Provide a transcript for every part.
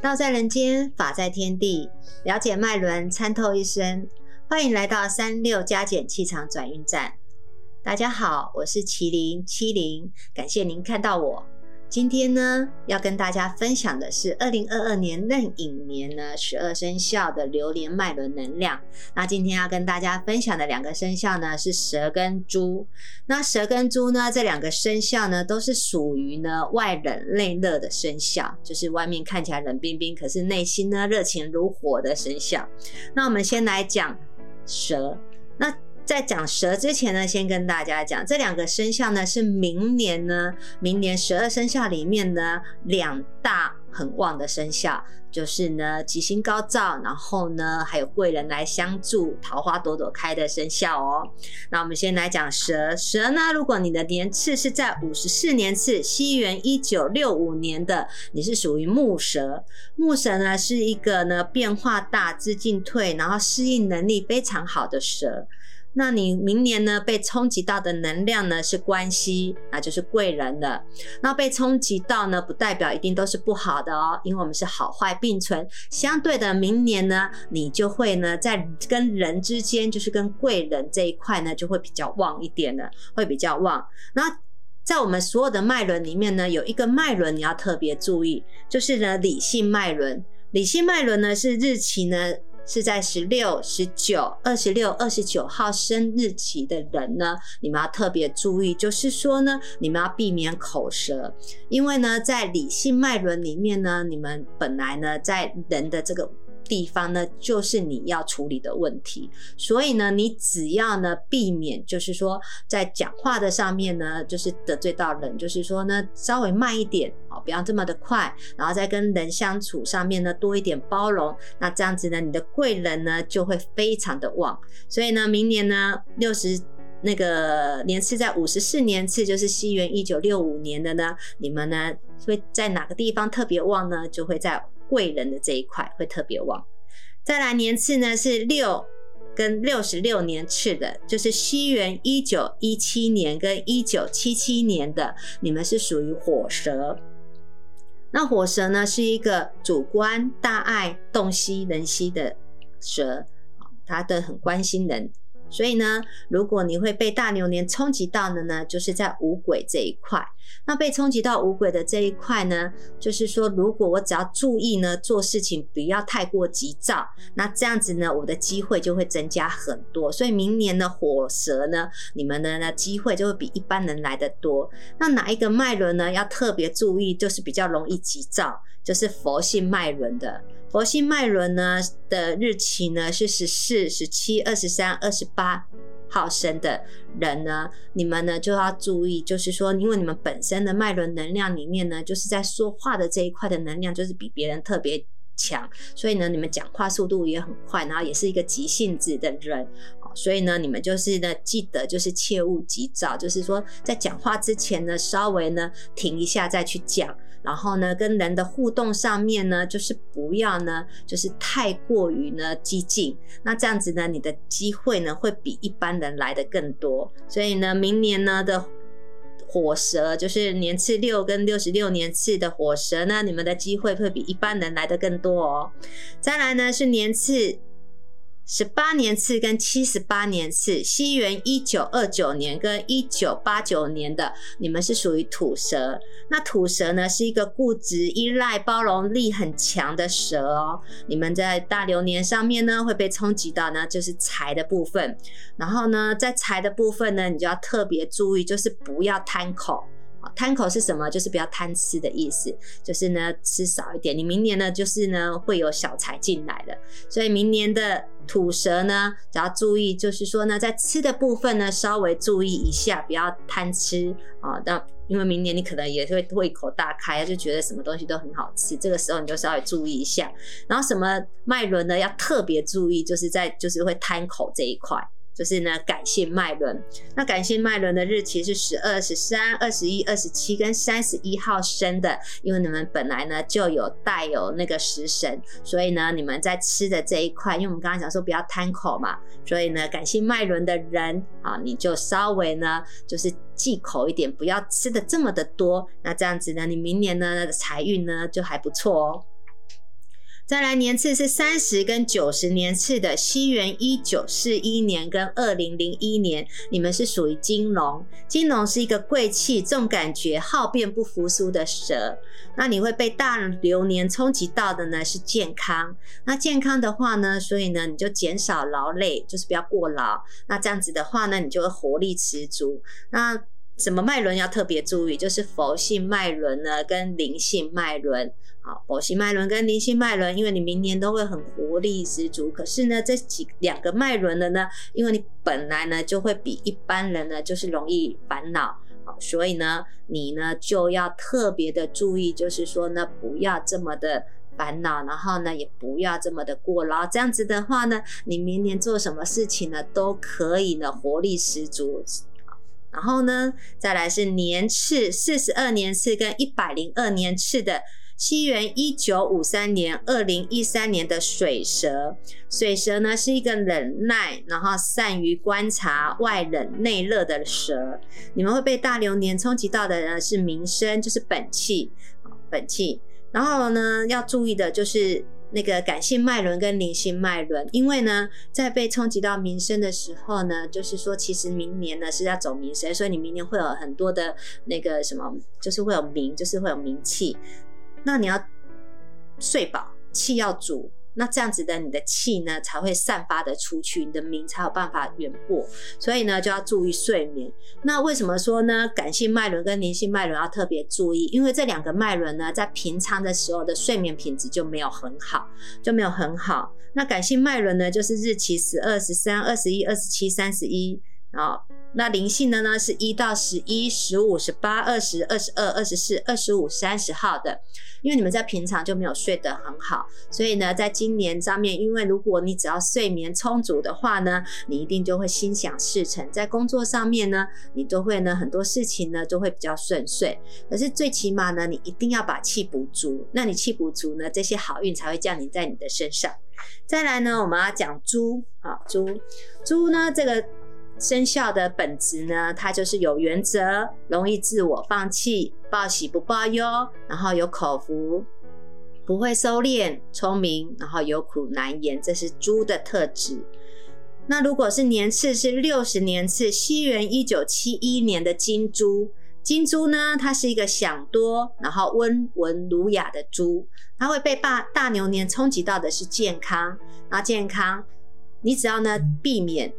道在人间，法在天地，了解脉轮，参透一生。欢迎来到三六加减气场转运站。大家好，我是麒麟七零，感谢您看到我。今天呢，要跟大家分享的是二零二二年壬寅年呢十二生肖的流年脉轮能量。那今天要跟大家分享的两个生肖呢是蛇跟猪。那蛇跟猪呢这两个生肖呢都是属于呢外冷内热的生肖，就是外面看起来冷冰冰，可是内心呢热情如火的生肖。那我们先来讲蛇。那在讲蛇之前呢，先跟大家讲，这两个生肖呢是明年呢，明年十二生肖里面呢两大很旺的生肖，就是呢吉星高照，然后呢还有贵人来相助，桃花朵朵开的生肖哦。那我们先来讲蛇，蛇呢，如果你的年次是在五十四年次，西元一九六五年的，你是属于木蛇。木蛇呢是一个呢变化大、资进退，然后适应能力非常好的蛇。那你明年呢被冲击到的能量呢是关系，那就是贵人了。那被冲击到呢，不代表一定都是不好的哦，因为我们是好坏并存。相对的，明年呢，你就会呢在跟人之间，就是跟贵人这一块呢，就会比较旺一点的，会比较旺。那在我们所有的脉轮里面呢，有一个脉轮你要特别注意，就是呢理性脉轮。理性脉轮呢是日期呢。是在十六、十九、二十六、二十九号生日期的人呢，你们要特别注意，就是说呢，你们要避免口舌，因为呢，在理性脉轮里面呢，你们本来呢，在人的这个。地方呢，就是你要处理的问题，所以呢，你只要呢避免，就是说在讲话的上面呢，就是得罪到人，就是说呢稍微慢一点哦，不要这么的快，然后再跟人相处上面呢多一点包容，那这样子呢，你的贵人呢就会非常的旺。所以呢，明年呢六十那个年次在五十四年次，就是西元一九六五年的呢，你们呢会在哪个地方特别旺呢？就会在。贵人的这一块会特别旺，再来年次呢是六跟六十六年次的，就是西元一九一七年跟一九七七年的，你们是属于火蛇。那火蛇呢是一个主观、大爱、洞悉人心的蛇，它的很关心人。所以呢，如果你会被大牛年冲击到的呢，就是在五鬼这一块。那被冲击到五鬼的这一块呢，就是说，如果我只要注意呢，做事情不要太过急躁，那这样子呢，我的机会就会增加很多。所以明年的火蛇呢，你们的呢机会就会比一般人来的多。那哪一个脉轮呢，要特别注意，就是比较容易急躁，就是佛性脉轮的。佛性脉轮呢的日期呢是十四、十七、二十三、二十八好生的人呢，你们呢就要注意，就是说，因为你们本身的脉轮能量里面呢，就是在说话的这一块的能量就是比别人特别强，所以呢，你们讲话速度也很快，然后也是一个急性子的人。所以呢，你们就是呢，记得就是切勿急躁，就是说在讲话之前呢，稍微呢停一下再去讲，然后呢，跟人的互动上面呢，就是不要呢，就是太过于呢激进，那这样子呢，你的机会呢会比一般人来的更多。所以呢，明年呢的火蛇，就是年次六跟六十六年次的火蛇呢，你们的机会会比一般人来的更多哦。再来呢是年次。十八年次跟七十八年次，西元一九二九年跟一九八九年的，你们是属于土蛇。那土蛇呢，是一个固执、依赖、包容力很强的蛇哦。你们在大流年上面呢，会被冲击到呢，就是财的部分。然后呢，在财的部分呢，你就要特别注意，就是不要贪口。贪口是什么？就是不要贪吃的意思，就是呢吃少一点。你明年呢，就是呢会有小财进来的，所以明年的土蛇呢，只要注意，就是说呢，在吃的部分呢，稍微注意一下，不要贪吃啊。那因为明年你可能也会胃口大开，就觉得什么东西都很好吃，这个时候你就稍微注意一下。然后什么脉轮呢，要特别注意，就是在就是会贪口这一块。就是呢，感性脉轮。那感性脉轮的日期是十二、十三、二十一、二十七跟三十一号生的，因为你们本来呢就有带有那个食神，所以呢，你们在吃的这一块，因为我们刚刚讲说不要贪口嘛，所以呢，感性脉轮的人啊，你就稍微呢就是忌口一点，不要吃的这么的多。那这样子呢，你明年呢财运呢就还不错哦。再来年次是三十跟九十年次的，西元一九四一年跟二零零一年，你们是属于金龙。金龙是一个贵气、重感觉、好变不服输的蛇。那你会被大流年冲击到的呢是健康。那健康的话呢，所以呢你就减少劳累，就是不要过劳。那这样子的话呢，你就会活力十足。那什么脉轮要特别注意？就是佛性脉轮呢，跟灵性脉轮。好，佛性脉轮跟灵性脉轮，因为你明年都会很活力十足。可是呢，这几两个脉轮的呢，因为你本来呢就会比一般人呢就是容易烦恼，好，所以呢你呢就要特别的注意，就是说呢不要这么的烦恼，然后呢也不要这么的过劳。这样子的话呢，你明年做什么事情呢都可以呢活力十足。然后呢，再来是年次四十二年次跟一百零二年次的西元一九五三年、二零一三年的水蛇。水蛇呢是一个忍耐，然后善于观察外冷内热的蛇。你们会被大流年冲击到的呢是名声，就是本气本气。然后呢，要注意的就是。那个感性脉轮跟灵性脉轮，因为呢，在被冲击到民生的时候呢，就是说，其实明年呢是要走民生，所以你明年会有很多的那个什么，就是会有名，就是会有名气。那你要睡饱，气要足。那这样子的，你的气呢才会散发的出去，你的名才有办法远播。所以呢，就要注意睡眠。那为什么说呢？感性脉轮跟灵性脉轮要特别注意，因为这两个脉轮呢，在平常的时候的睡眠品质就没有很好，就没有很好。那感性脉轮呢，就是日期十二、十三、二十一、二十七、三十一。啊，那灵性的呢，是一到十一、十五、十八、二十二、十二、二十四、二十五、三十号的。因为你们在平常就没有睡得很好，所以呢，在今年上面，因为如果你只要睡眠充足的话呢，你一定就会心想事成，在工作上面呢，你都会呢很多事情呢都会比较顺遂。可是最起码呢，你一定要把气补足，那你气补足呢，这些好运才会降临在你的身上。再来呢，我们要讲猪啊，猪，猪呢这个。生肖的本质呢，它就是有原则，容易自我放弃，报喜不报忧，然后有口福，不会收敛，聪明，然后有苦难言，这是猪的特质。那如果是年次是六十年次，西元一九七一年的金猪，金猪呢，它是一个想多，然后温文儒雅的猪，它会被大大牛年冲击到的是健康，那健康，你只要呢避免。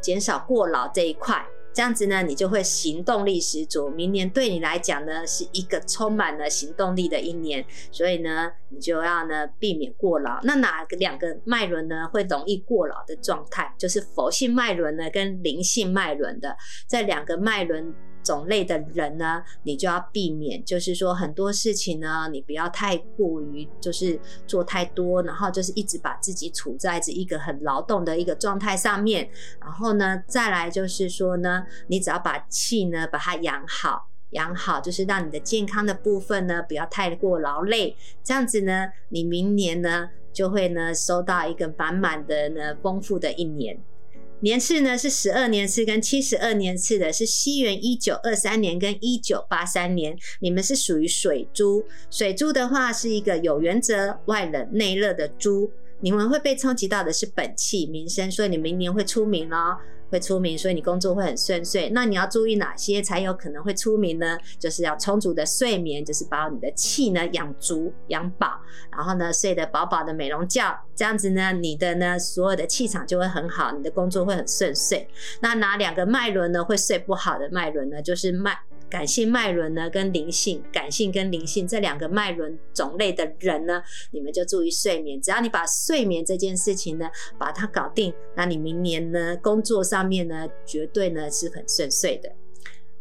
减少过劳这一块，这样子呢，你就会行动力十足。明年对你来讲呢，是一个充满了行动力的一年，所以呢，你就要呢避免过劳。那哪个两个脉轮呢会容易过劳的状态？就是佛性脉轮呢跟灵性脉轮的这两个脉轮。种类的人呢，你就要避免，就是说很多事情呢，你不要太过于就是做太多，然后就是一直把自己处在着一个很劳动的一个状态上面。然后呢，再来就是说呢，你只要把气呢把它养好，养好就是让你的健康的部分呢不要太过劳累，这样子呢，你明年呢就会呢收到一个满满的呢丰富的一年。年次呢是十二年次跟七十二年次的，是西元一九二三年跟一九八三年，你们是属于水珠。水珠的话是一个有原则、外冷内热的猪，你们会被冲击到的是本气、名声，所以你明年会出名哦。会出名，所以你工作会很顺遂。那你要注意哪些才有可能会出名呢？就是要充足的睡眠，就是把你的气呢养足、养饱，然后呢睡得饱饱的美容觉，这样子呢你的呢所有的气场就会很好，你的工作会很顺遂。那哪两个脉轮呢会睡不好的脉轮呢？就是脉。感性脉轮呢，跟灵性、感性跟灵性这两个脉轮种类的人呢，你们就注意睡眠。只要你把睡眠这件事情呢，把它搞定，那你明年呢，工作上面呢，绝对呢是很顺遂的。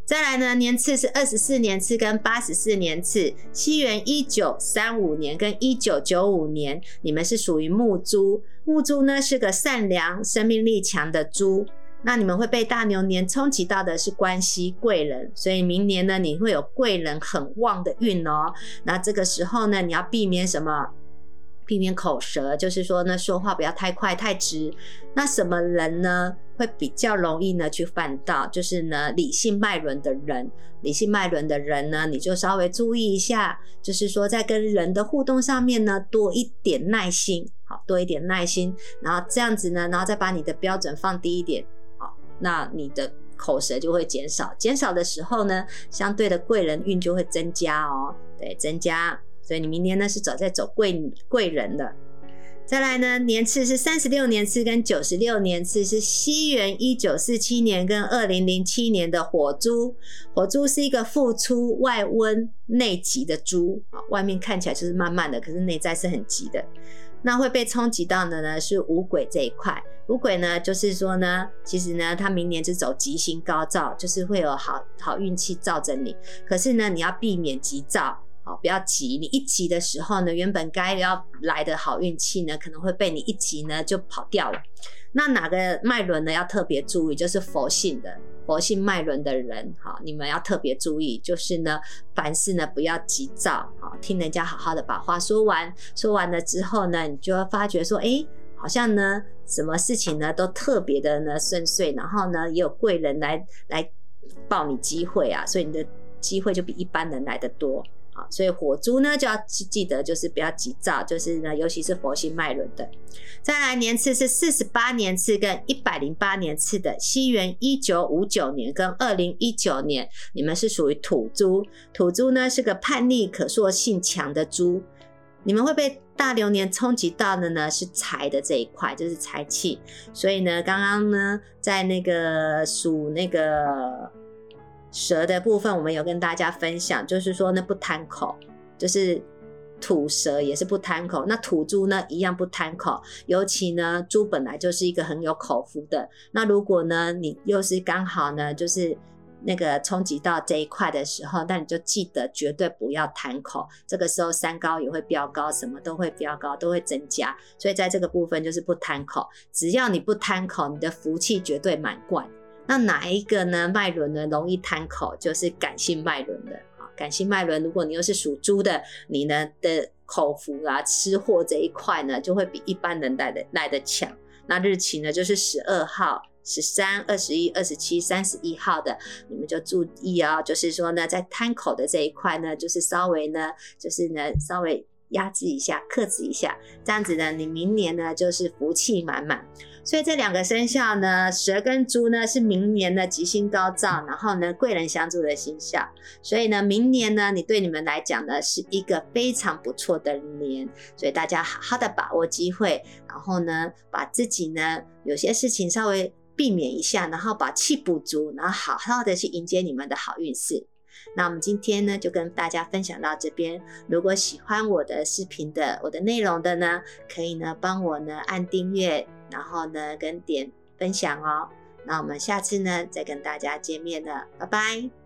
再来呢，年次是二十四年次跟八十四年次，西元一九三五年跟一九九五年，你们是属于木猪。木猪呢是个善良、生命力强的猪。那你们会被大牛年冲击到的是关系贵人，所以明年呢，你会有贵人很旺的运哦。那这个时候呢，你要避免什么？避免口舌，就是说呢，说话不要太快太直。那什么人呢，会比较容易呢去犯到？就是呢，理性脉轮的人，理性脉轮的人呢，你就稍微注意一下，就是说在跟人的互动上面呢，多一点耐心，好，多一点耐心，然后这样子呢，然后再把你的标准放低一点，那你的口舌就会减少，减少的时候呢，相对的贵人运就会增加哦，对，增加。所以你明年呢是走在走贵贵人的，再来呢年次是三十六年次跟九十六年次是西元一九四七年跟二零零七年的火猪，火猪是一个付出外温内急的猪啊，外面看起来就是慢慢的，可是内在是很急的。那会被冲击到的呢是五鬼这一块，五鬼呢就是说呢，其实呢他明年是走吉星高照，就是会有好好运气照着你，可是呢你要避免急躁。好，不要急。你一急的时候呢，原本该要来的好运气呢，可能会被你一急呢就跑掉了。那哪个脉轮呢要特别注意？就是佛性的佛性脉轮的人，哈，你们要特别注意，就是呢，凡事呢不要急躁，啊，听人家好好的把话说完。说完了之后呢，你就会发觉说，哎，好像呢，什么事情呢都特别的呢顺遂，然后呢也有贵人来来报你机会啊，所以你的机会就比一般人来的多。啊，所以火猪呢就要记记得，就是不要急躁，就是呢，尤其是佛心脉轮的。再来年次是四十八年次跟一百零八年次的，西元一九五九年跟二零一九年，你们是属于土猪。土猪呢是个叛逆可塑性强的猪，你们会被大流年冲击到的呢是财的这一块，就是财气。所以呢，刚刚呢在那个属那个。蛇的部分，我们有跟大家分享，就是说呢不贪口，就是土蛇也是不贪口。那土猪呢一样不贪口，尤其呢猪本来就是一个很有口福的。那如果呢你又是刚好呢就是那个冲击到这一块的时候，那你就记得绝对不要贪口。这个时候三高也会飙高，什么都会飙高，都会增加。所以在这个部分就是不贪口，只要你不贪口，你的福气绝对满贯。那哪一个呢？脉轮呢容易贪口，就是感性脉轮的啊。感性脉轮，如果你又是属猪的，你呢的口福啊、吃货这一块呢，就会比一般人来的来的强。那日期呢，就是十二号、十三、二十一、二十七、三十一号的，你们就注意啊。就是说呢，在贪口的这一块呢，就是稍微呢，就是呢，稍微压制一下、克制一下，这样子呢，你明年呢就是福气满满。所以这两个生肖呢，蛇跟猪呢是明年的吉星高照，然后呢贵人相助的生肖。所以呢，明年呢，你对你们来讲呢是一个非常不错的年。所以大家好好的把握机会，然后呢，把自己呢有些事情稍微避免一下，然后把气补足，然后好好的去迎接你们的好运势。那我们今天呢就跟大家分享到这边。如果喜欢我的视频的我的内容的呢，可以呢帮我呢按订阅。然后呢，跟点分享哦。那我们下次呢，再跟大家见面了，拜拜。